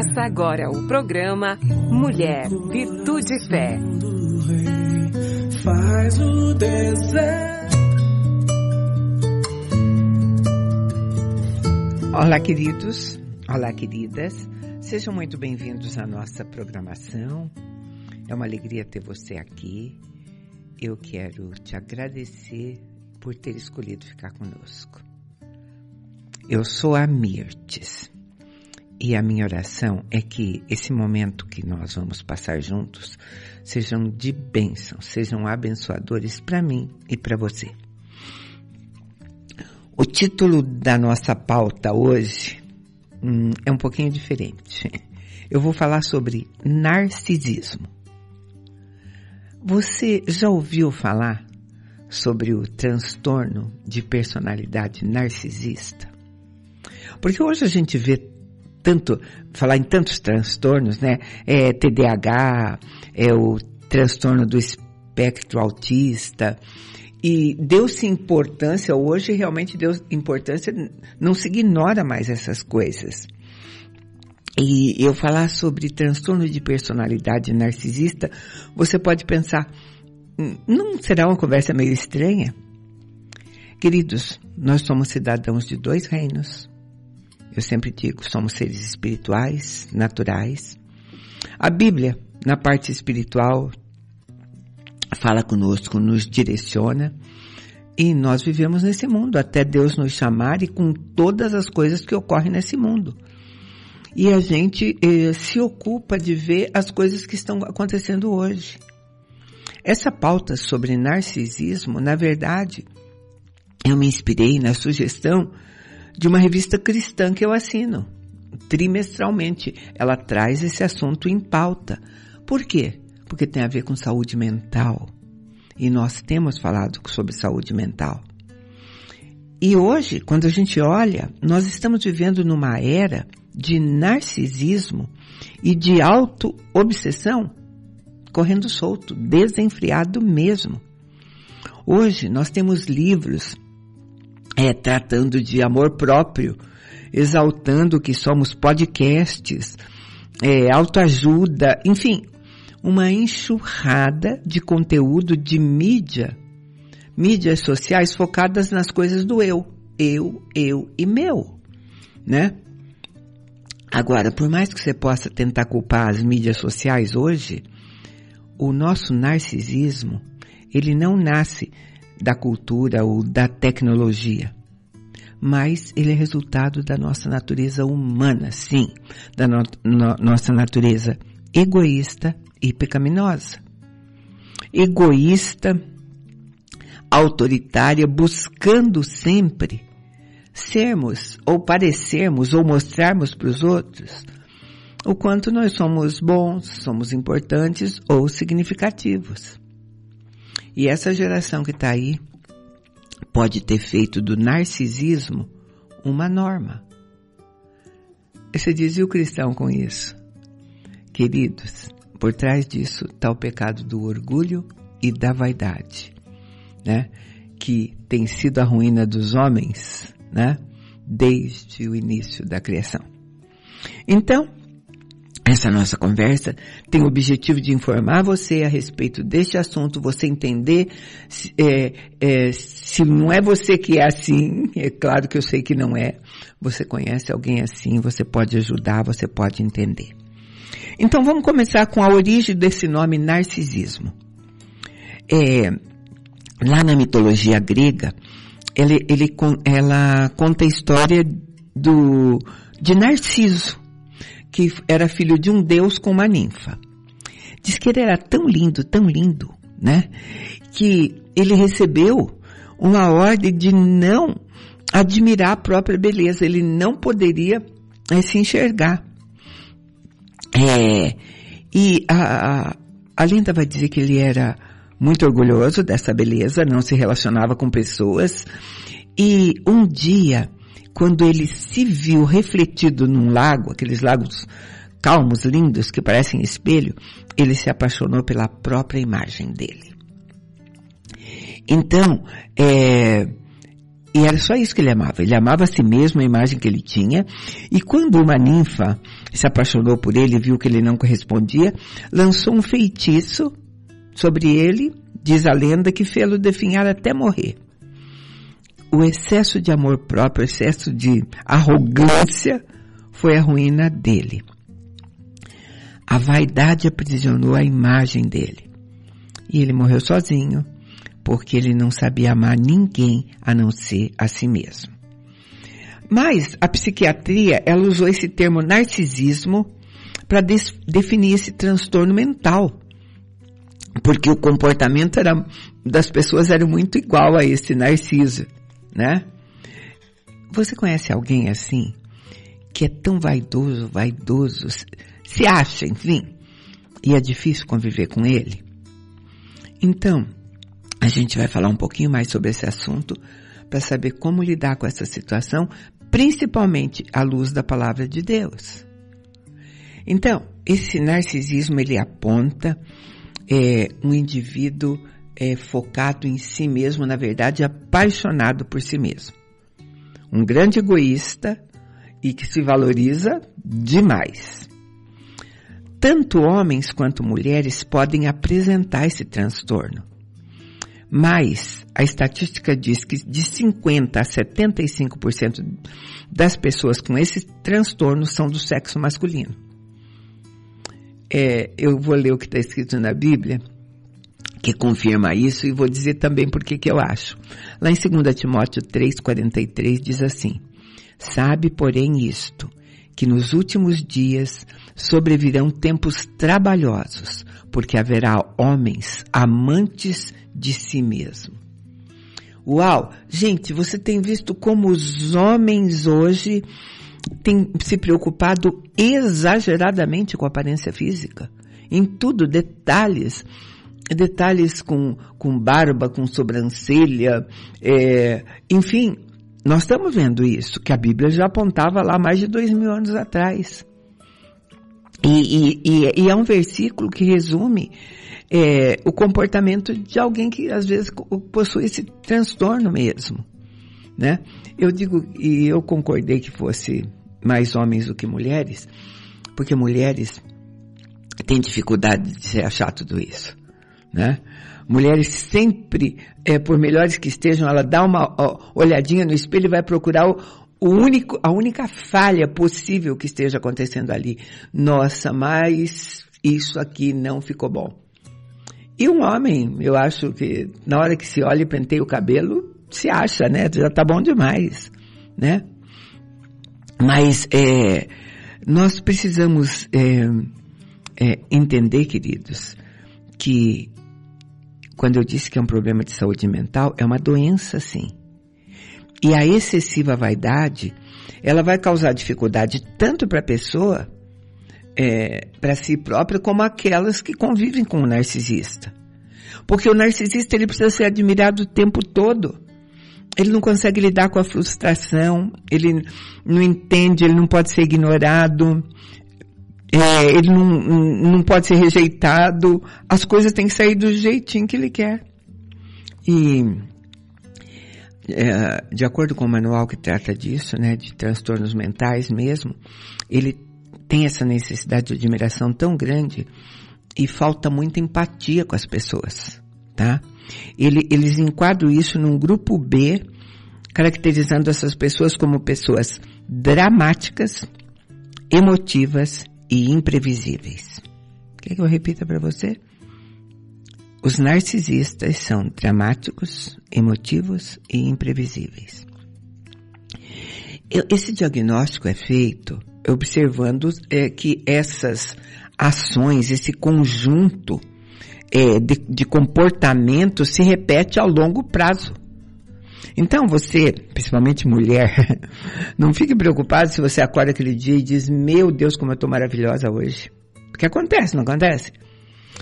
Começa agora o programa Mulher, Virtude e Fé. Faz o deserto. Olá, queridos. Olá, queridas. Sejam muito bem-vindos à nossa programação. É uma alegria ter você aqui. Eu quero te agradecer por ter escolhido ficar conosco. Eu sou a Mirtes e a minha oração é que esse momento que nós vamos passar juntos sejam de bênção, sejam abençoadores para mim e para você. O título da nossa pauta hoje hum, é um pouquinho diferente. Eu vou falar sobre narcisismo. Você já ouviu falar sobre o transtorno de personalidade narcisista? Porque hoje a gente vê tanto, falar em tantos transtornos, né? É TDAH, é o transtorno do espectro autista, e deu-se importância, hoje realmente deu importância, não se ignora mais essas coisas. E eu falar sobre transtorno de personalidade narcisista, você pode pensar, não será uma conversa meio estranha? Queridos, nós somos cidadãos de dois reinos. Eu sempre digo, somos seres espirituais, naturais. A Bíblia, na parte espiritual, fala conosco, nos direciona. E nós vivemos nesse mundo até Deus nos chamar e com todas as coisas que ocorrem nesse mundo. E a gente eh, se ocupa de ver as coisas que estão acontecendo hoje. Essa pauta sobre narcisismo, na verdade, eu me inspirei na sugestão de uma revista cristã que eu assino. Trimestralmente, ela traz esse assunto em pauta. Por quê? Porque tem a ver com saúde mental. E nós temos falado sobre saúde mental. E hoje, quando a gente olha, nós estamos vivendo numa era de narcisismo e de auto-obsessão correndo solto, desenfreado mesmo. Hoje nós temos livros é, tratando de amor próprio, exaltando que somos podcasts, é, autoajuda, enfim, uma enxurrada de conteúdo de mídia, mídias sociais focadas nas coisas do eu, eu, eu e meu, né? Agora, por mais que você possa tentar culpar as mídias sociais hoje, o nosso narcisismo, ele não nasce da cultura ou da tecnologia. Mas ele é resultado da nossa natureza humana, sim, da no, no, nossa natureza egoísta e pecaminosa. Egoísta, autoritária, buscando sempre sermos ou parecermos ou mostrarmos para os outros o quanto nós somos bons, somos importantes ou significativos. E essa geração que está aí pode ter feito do narcisismo uma norma. Você dizia o cristão com isso? Queridos, por trás disso está o pecado do orgulho e da vaidade, né? Que tem sido a ruína dos homens, né? Desde o início da criação. Então, essa nossa conversa tem o objetivo de informar você a respeito deste assunto, você entender se, é, é, se não é você que é assim, é claro que eu sei que não é, você conhece alguém assim, você pode ajudar, você pode entender. Então vamos começar com a origem desse nome narcisismo. É, lá na mitologia grega, ele, ele, ela conta a história do, de Narciso, que era filho de um deus com uma ninfa. Diz que ele era tão lindo, tão lindo, né? Que ele recebeu uma ordem de não admirar a própria beleza. Ele não poderia é, se enxergar. É, e a, a, a lenda vai dizer que ele era muito orgulhoso dessa beleza, não se relacionava com pessoas. E um dia quando ele se viu refletido num lago, aqueles lagos calmos, lindos, que parecem espelho, ele se apaixonou pela própria imagem dele. Então, é, E era só isso que ele amava. Ele amava a si mesmo, a imagem que ele tinha. E quando uma ninfa se apaixonou por ele e viu que ele não correspondia, lançou um feitiço sobre ele, diz a lenda, que fê-lo definhar até morrer. O excesso de amor próprio, o excesso de arrogância foi a ruína dele. A vaidade aprisionou a imagem dele. E ele morreu sozinho, porque ele não sabia amar ninguém a não ser a si mesmo. Mas a psiquiatria, ela usou esse termo narcisismo para definir esse transtorno mental. Porque o comportamento era, das pessoas era muito igual a esse narciso, né? Você conhece alguém assim? Que é tão vaidoso, vaidoso, se acha, enfim, e é difícil conviver com ele? Então, a gente vai falar um pouquinho mais sobre esse assunto para saber como lidar com essa situação, principalmente à luz da palavra de Deus. Então, esse narcisismo ele aponta é, um indivíduo é, focado em si mesmo, na verdade, apaixonado por si mesmo. Um grande egoísta e que se valoriza demais. Tanto homens quanto mulheres podem apresentar esse transtorno. Mas a estatística diz que de 50% a 75% das pessoas com esse transtorno são do sexo masculino. É, eu vou ler o que está escrito na Bíblia, que confirma isso, e vou dizer também por que eu acho. Lá em 2 Timóteo 3,43 diz assim, Sabe, porém, isto, que nos últimos dias sobrevirão tempos trabalhosos, porque haverá homens amantes de si mesmo. Uau! Gente, você tem visto como os homens hoje têm se preocupado exageradamente com a aparência física. Em tudo, detalhes. Detalhes com, com barba, com sobrancelha, é, enfim, nós estamos vendo isso, que a Bíblia já apontava lá mais de dois mil anos atrás. E, e, e, é um versículo que resume é, o comportamento de alguém que às vezes possui esse transtorno mesmo, né? Eu digo, e eu concordei que fosse mais homens do que mulheres, porque mulheres têm dificuldade de se achar tudo isso, né? Mulheres sempre, é, por melhores que estejam, ela dá uma olhadinha no espelho e vai procurar o, o único, a única falha possível que esteja acontecendo ali. Nossa, mas isso aqui não ficou bom. E um homem, eu acho que na hora que se olha e penteia o cabelo, se acha, né? Já tá bom demais, né? Mas é, nós precisamos é, é, entender, queridos, que quando eu disse que é um problema de saúde mental, é uma doença sim. E a excessiva vaidade, ela vai causar dificuldade tanto para a pessoa, é, para si própria, como aquelas que convivem com o narcisista. Porque o narcisista ele precisa ser admirado o tempo todo. Ele não consegue lidar com a frustração, ele não entende, ele não pode ser ignorado, é, ele não, não pode ser rejeitado, as coisas têm que sair do jeitinho que ele quer. E é, de acordo com o manual que trata disso, né, de transtornos mentais mesmo, ele tem essa necessidade de admiração tão grande e falta muita empatia com as pessoas, tá? Ele, eles enquadram isso num grupo B, caracterizando essas pessoas como pessoas dramáticas, emotivas e imprevisíveis. Quer que eu repita para você? Os narcisistas são dramáticos, emotivos e imprevisíveis. Esse diagnóstico é feito observando é, que essas ações, esse conjunto é, de, de comportamento se repete ao longo prazo. Então você, principalmente mulher, não fique preocupado se você acorda aquele dia e diz, meu Deus, como eu estou maravilhosa hoje. Porque acontece, não acontece?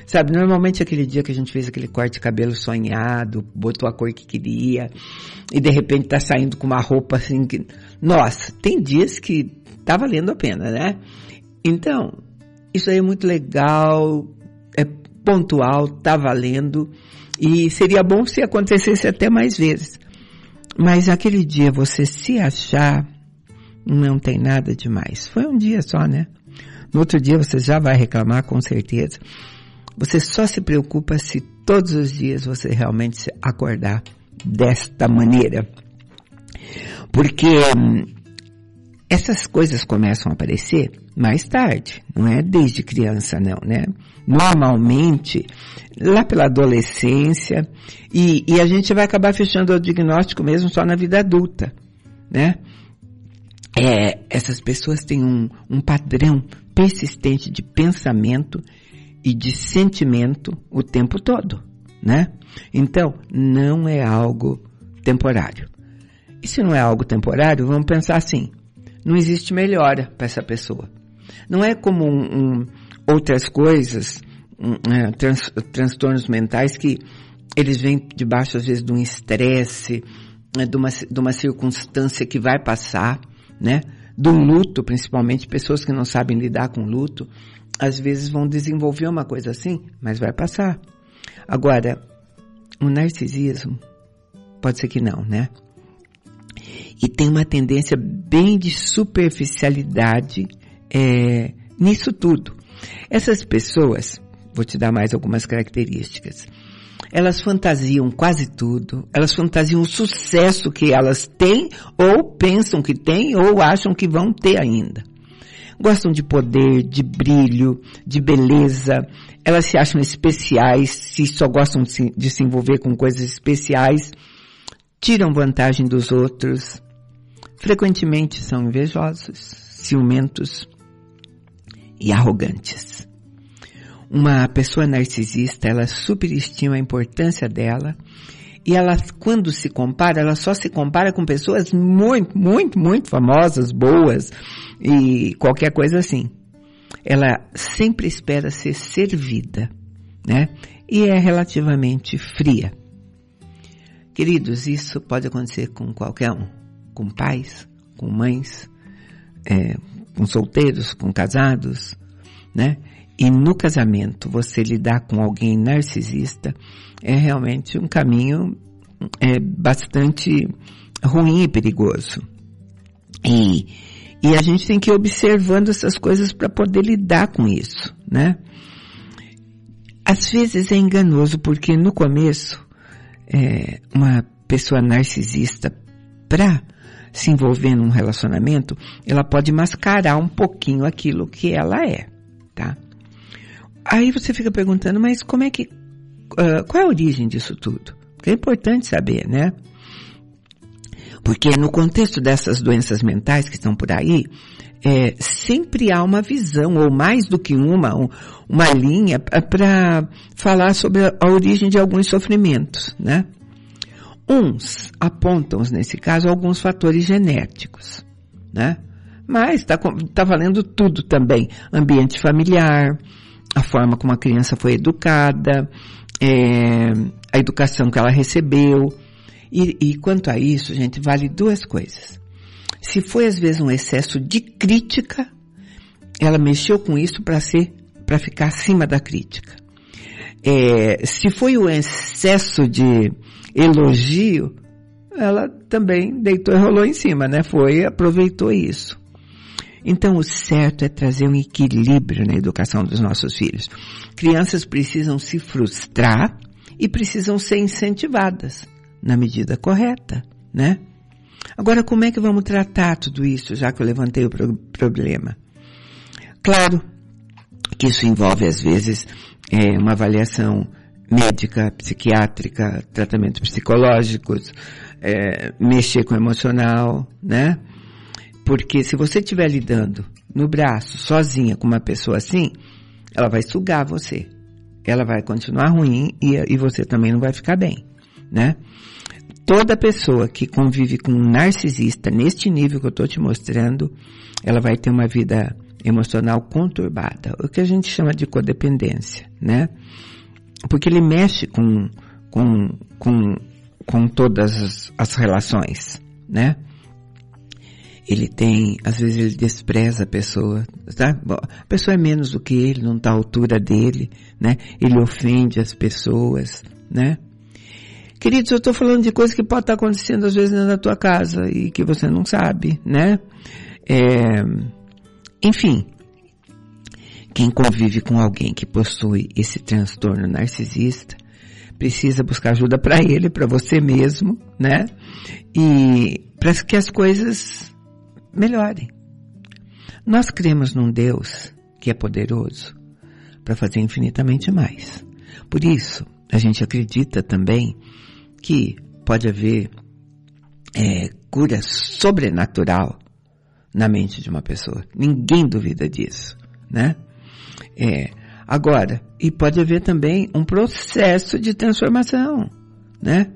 Sabe, normalmente aquele dia que a gente fez aquele corte de cabelo sonhado, botou a cor que queria, e de repente tá saindo com uma roupa assim que. Nossa, tem dias que tá valendo a pena, né? Então, isso aí é muito legal, é pontual, tá valendo, e seria bom se acontecesse até mais vezes. Mas aquele dia você se achar, não tem nada demais. Foi um dia só, né? No outro dia você já vai reclamar com certeza. Você só se preocupa se todos os dias você realmente se acordar desta maneira. Porque hum, essas coisas começam a aparecer mais tarde, não é desde criança não, né? Normalmente, lá pela adolescência, e, e a gente vai acabar fechando o diagnóstico mesmo só na vida adulta, né? É, essas pessoas têm um, um padrão persistente de pensamento e de sentimento o tempo todo, né? Então, não é algo temporário. E se não é algo temporário, vamos pensar assim, não existe melhora para essa pessoa. Não é como um, um, outras coisas, um, é, trans, transtornos mentais que eles vêm debaixo às vezes de um estresse, né, de uma, de uma circunstância que vai passar, né? Um luto, principalmente pessoas que não sabem lidar com luto, às vezes vão desenvolver uma coisa assim, mas vai passar. Agora, o narcisismo, pode ser que não, né? E tem uma tendência bem de superficialidade é, nisso tudo. Essas pessoas, vou te dar mais algumas características. Elas fantasiam quase tudo, elas fantasiam o sucesso que elas têm, ou pensam que têm, ou acham que vão ter ainda. Gostam de poder, de brilho, de beleza, elas se acham especiais, se só gostam de se envolver com coisas especiais, tiram vantagem dos outros, frequentemente são invejosos, ciumentos e arrogantes. Uma pessoa narcisista, ela superestima a importância dela e ela, quando se compara, ela só se compara com pessoas muito, muito, muito famosas, boas e qualquer coisa assim. Ela sempre espera ser servida, né? E é relativamente fria. Queridos, isso pode acontecer com qualquer um com pais, com mães, é, com solteiros, com casados, né? E no casamento, você lidar com alguém narcisista é realmente um caminho é, bastante ruim e perigoso. E, e a gente tem que ir observando essas coisas para poder lidar com isso, né? Às vezes é enganoso porque no começo, é, uma pessoa narcisista, para se envolver num relacionamento, ela pode mascarar um pouquinho aquilo que ela é, tá? Aí você fica perguntando, mas como é que, uh, qual é a origem disso tudo? Porque é importante saber, né? Porque no contexto dessas doenças mentais que estão por aí, é, sempre há uma visão, ou mais do que uma, uma linha para falar sobre a origem de alguns sofrimentos, né? Uns apontam, nesse caso, alguns fatores genéticos, né? Mas está tá valendo tudo também. Ambiente familiar, a forma como a criança foi educada, é, a educação que ela recebeu. E, e quanto a isso, gente, vale duas coisas. Se foi às vezes um excesso de crítica, ela mexeu com isso para ser, para ficar acima da crítica. É, se foi um excesso de elogio, ela também deitou e rolou em cima, né? Foi, aproveitou isso. Então, o certo é trazer um equilíbrio na educação dos nossos filhos. Crianças precisam se frustrar e precisam ser incentivadas na medida correta, né? Agora, como é que vamos tratar tudo isso, já que eu levantei o pro problema? Claro que isso envolve, às vezes, é, uma avaliação médica, psiquiátrica, tratamentos psicológicos, é, mexer com o emocional, né? Porque se você estiver lidando no braço, sozinha, com uma pessoa assim, ela vai sugar você. Ela vai continuar ruim e, e você também não vai ficar bem, né? Toda pessoa que convive com um narcisista neste nível que eu estou te mostrando, ela vai ter uma vida emocional conturbada, o que a gente chama de codependência, né? porque ele mexe com, com, com, com todas as relações, né? Ele tem, às vezes ele despreza a pessoa, tá? A pessoa é menos do que ele, não está à altura dele, né? Ele ofende as pessoas, né? Queridos, eu estou falando de coisas que pode estar acontecendo às vezes na tua casa e que você não sabe, né? É, enfim, quem convive com alguém que possui esse transtorno narcisista precisa buscar ajuda para ele, para você mesmo, né? E para que as coisas melhorem. Nós cremos num Deus que é poderoso para fazer infinitamente mais. Por isso, a gente acredita também que pode haver é, cura sobrenatural na mente de uma pessoa. Ninguém duvida disso, né? É, agora, e pode haver também um processo de transformação, né?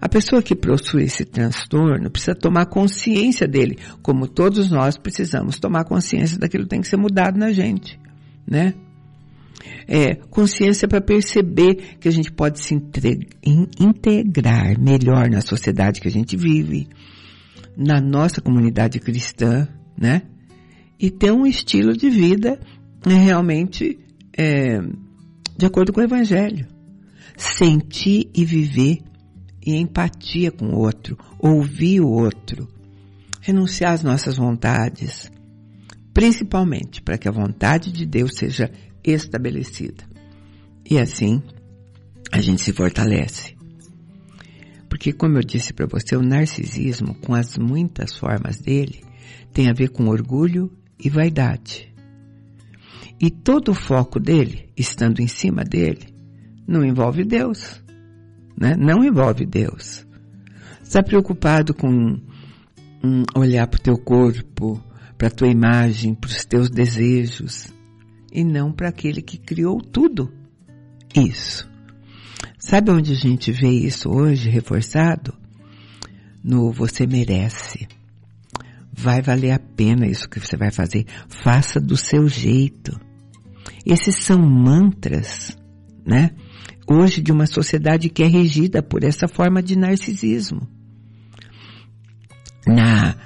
A pessoa que possui esse transtorno precisa tomar consciência dele, como todos nós precisamos tomar consciência daquilo que tem que ser mudado na gente, né? É, consciência para perceber que a gente pode se integrar melhor na sociedade que a gente vive, na nossa comunidade cristã, né? E ter um estilo de vida né, realmente é, de acordo com o Evangelho. Sentir e viver em empatia com o outro, ouvir o outro, renunciar às nossas vontades, principalmente para que a vontade de Deus seja estabelecida. E assim a gente se fortalece. Porque, como eu disse para você, o narcisismo, com as muitas formas dele, tem a ver com orgulho e vaidade. E todo o foco dele, estando em cima dele, não envolve Deus. Né? Não envolve Deus. Está preocupado com um, olhar para o teu corpo, para a tua imagem, para os teus desejos, e não para aquele que criou tudo. Isso. Sabe onde a gente vê isso hoje reforçado? No você merece. Vai valer a pena isso que você vai fazer. Faça do seu jeito. Esses são mantras, né? Hoje de uma sociedade que é regida por essa forma de narcisismo. Na,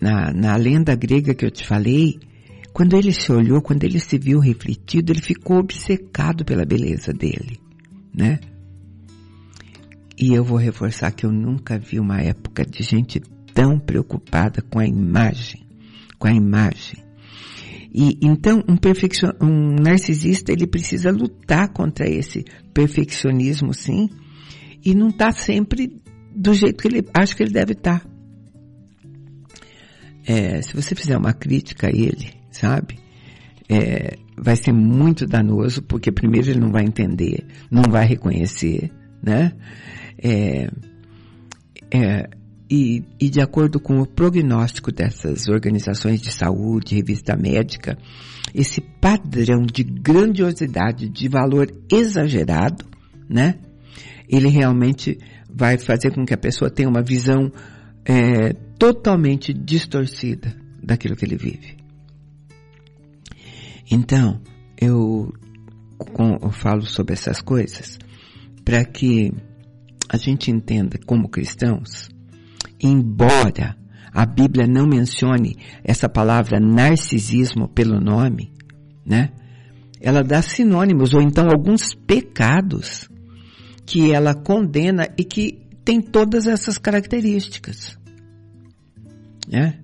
na, na lenda grega que eu te falei, quando ele se olhou, quando ele se viu refletido, ele ficou obcecado pela beleza dele, né? E eu vou reforçar que eu nunca vi uma época de gente tão preocupada com a imagem, com a imagem. E então um, perfeccion... um narcisista ele precisa lutar contra esse perfeccionismo, sim, e não está sempre do jeito que ele acha que ele deve estar. Tá. É, se você fizer uma crítica a ele, sabe? É, vai ser muito danoso, porque primeiro ele não vai entender, não vai reconhecer, né? É, é, e, e, de acordo com o prognóstico dessas organizações de saúde, revista médica, esse padrão de grandiosidade, de valor exagerado, né? Ele realmente vai fazer com que a pessoa tenha uma visão é, totalmente distorcida daquilo que ele vive. Então, eu, eu falo sobre essas coisas para que a gente entenda como cristãos, embora a Bíblia não mencione essa palavra narcisismo pelo nome, né? Ela dá sinônimos ou então alguns pecados que ela condena e que tem todas essas características. Né?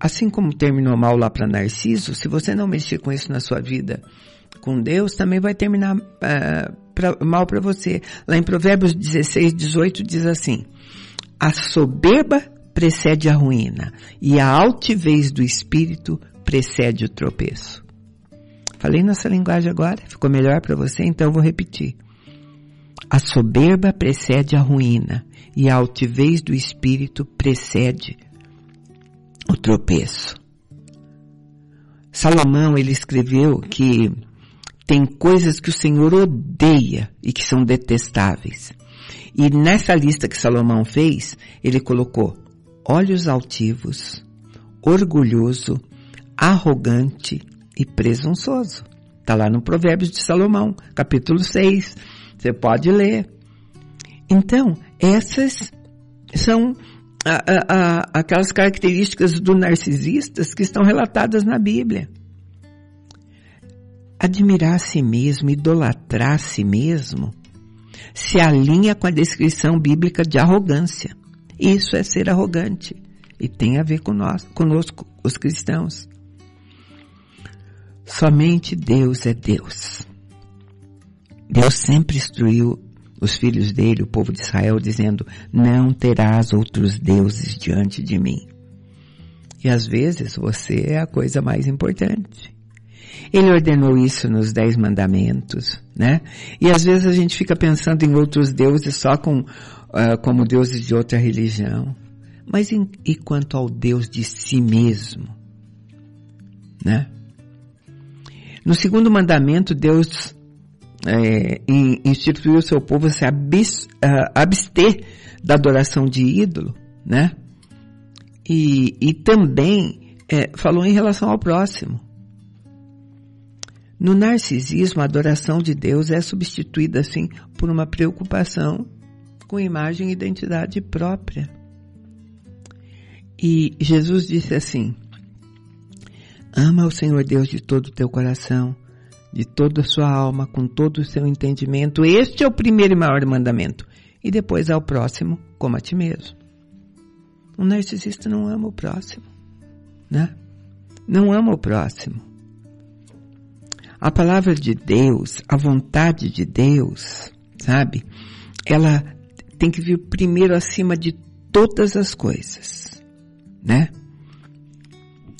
Assim como terminou mal lá para Narciso, se você não mexer com isso na sua vida com Deus, também vai terminar uh, pra, mal para você. Lá em Provérbios 16, 18 diz assim: A soberba precede a ruína e a altivez do espírito precede o tropeço. Falei nessa linguagem agora? Ficou melhor para você? Então eu vou repetir. A soberba precede a ruína e a altivez do espírito precede tropeço. Salomão, ele escreveu que tem coisas que o Senhor odeia e que são detestáveis. E nessa lista que Salomão fez, ele colocou olhos altivos, orgulhoso, arrogante e presunçoso. Está lá no Provérbios de Salomão, capítulo 6. Você pode ler. Então, essas são a, a, aquelas características do narcisistas que estão relatadas na Bíblia admirar a si mesmo, idolatrar a si mesmo, se alinha com a descrição bíblica de arrogância. Isso é ser arrogante e tem a ver com nós, conosco, os cristãos. Somente Deus é Deus. Deus sempre instruiu os filhos dele, o povo de Israel, dizendo: Não terás outros deuses diante de mim. E às vezes você é a coisa mais importante. Ele ordenou isso nos Dez Mandamentos, né? E às vezes a gente fica pensando em outros deuses só com, uh, como deuses de outra religião. Mas em, e quanto ao Deus de si mesmo? Né? No segundo mandamento, Deus é, instituiu o seu povo a se abs, uh, abster da adoração de ídolo, né? E, e também é, falou em relação ao próximo. No narcisismo, a adoração de Deus é substituída, assim, por uma preocupação com imagem e identidade própria. E Jesus disse assim, ama o Senhor Deus de todo o teu coração, de toda a sua alma, com todo o seu entendimento. Este é o primeiro e maior mandamento. E depois ao próximo, como a ti mesmo. O narcisista não ama o próximo, né? Não ama o próximo. A palavra de Deus, a vontade de Deus, sabe? Ela tem que vir primeiro acima de todas as coisas, né?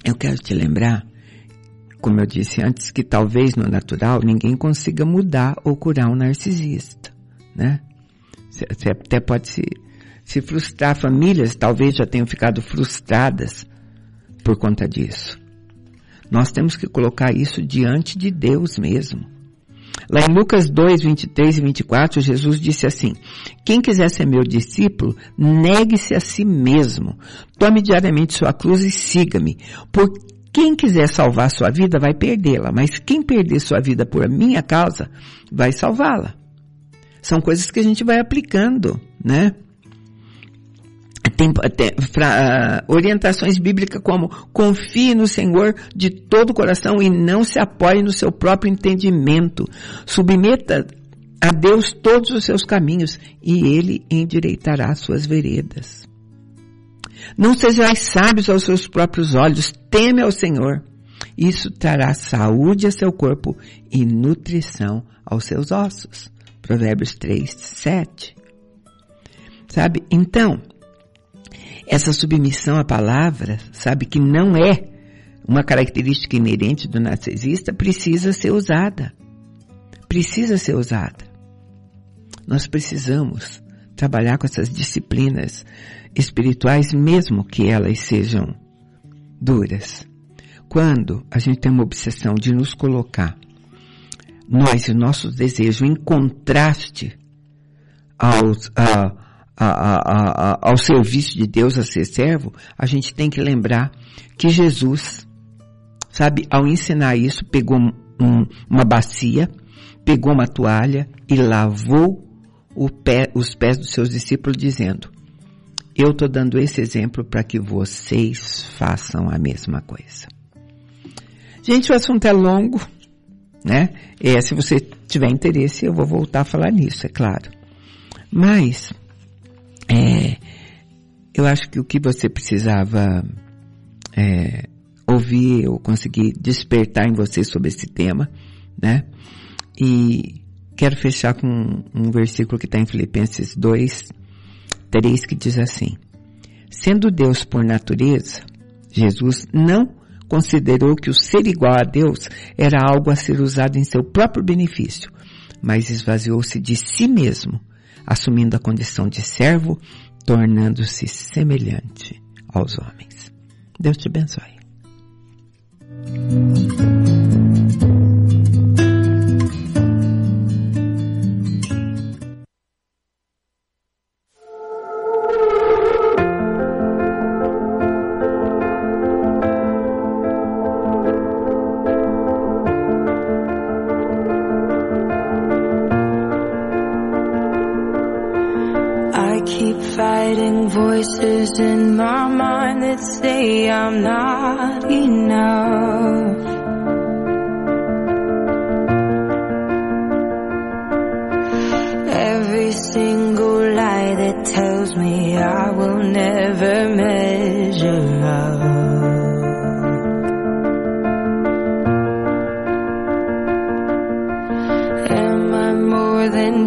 Eu quero te lembrar, como eu disse antes, que talvez no natural ninguém consiga mudar ou curar um narcisista, né? Você até pode se, se frustrar. Famílias talvez já tenham ficado frustradas por conta disso. Nós temos que colocar isso diante de Deus mesmo. Lá em Lucas 2, 23 e 24, Jesus disse assim, quem quiser ser meu discípulo, negue-se a si mesmo. Tome diariamente sua cruz e siga-me. Por quem quiser salvar sua vida vai perdê-la, mas quem perder sua vida por minha causa vai salvá-la. São coisas que a gente vai aplicando, né? tem, tem fra, uh, orientações bíblicas como confie no Senhor de todo o coração e não se apoie no seu próprio entendimento. Submeta a Deus todos os seus caminhos e Ele endireitará suas veredas. Não sejais sábios aos seus próprios olhos, teme ao Senhor. Isso trará saúde a seu corpo e nutrição aos seus ossos. Provérbios 3, 7. Sabe? Então, essa submissão à palavra, sabe, que não é uma característica inerente do narcisista, precisa ser usada. Precisa ser usada. Nós precisamos trabalhar com essas disciplinas espirituais, mesmo que elas sejam duras. Quando a gente tem uma obsessão de nos colocar, nós e nossos desejos, em contraste aos, a, a, a, ao serviço de Deus, a ser servo, a gente tem que lembrar que Jesus, sabe, ao ensinar isso, pegou um, uma bacia, pegou uma toalha e lavou pé, os pés dos seus discípulos, dizendo: Eu estou dando esse exemplo para que vocês façam a mesma coisa. Gente, o assunto é longo, né? É, se você tiver interesse, eu vou voltar a falar nisso, é claro. Mas é, eu acho que o que você precisava é, ouvir ou conseguir despertar em você sobre esse tema, né? E quero fechar com um, versículo que está em Filipenses 2, 3, que diz assim: Sendo Deus por natureza, Jesus não considerou que o ser igual a Deus era algo a ser usado em seu próprio benefício, mas esvaziou-se de si mesmo, assumindo a condição de servo, tornando-se semelhante aos homens. Deus te abençoe.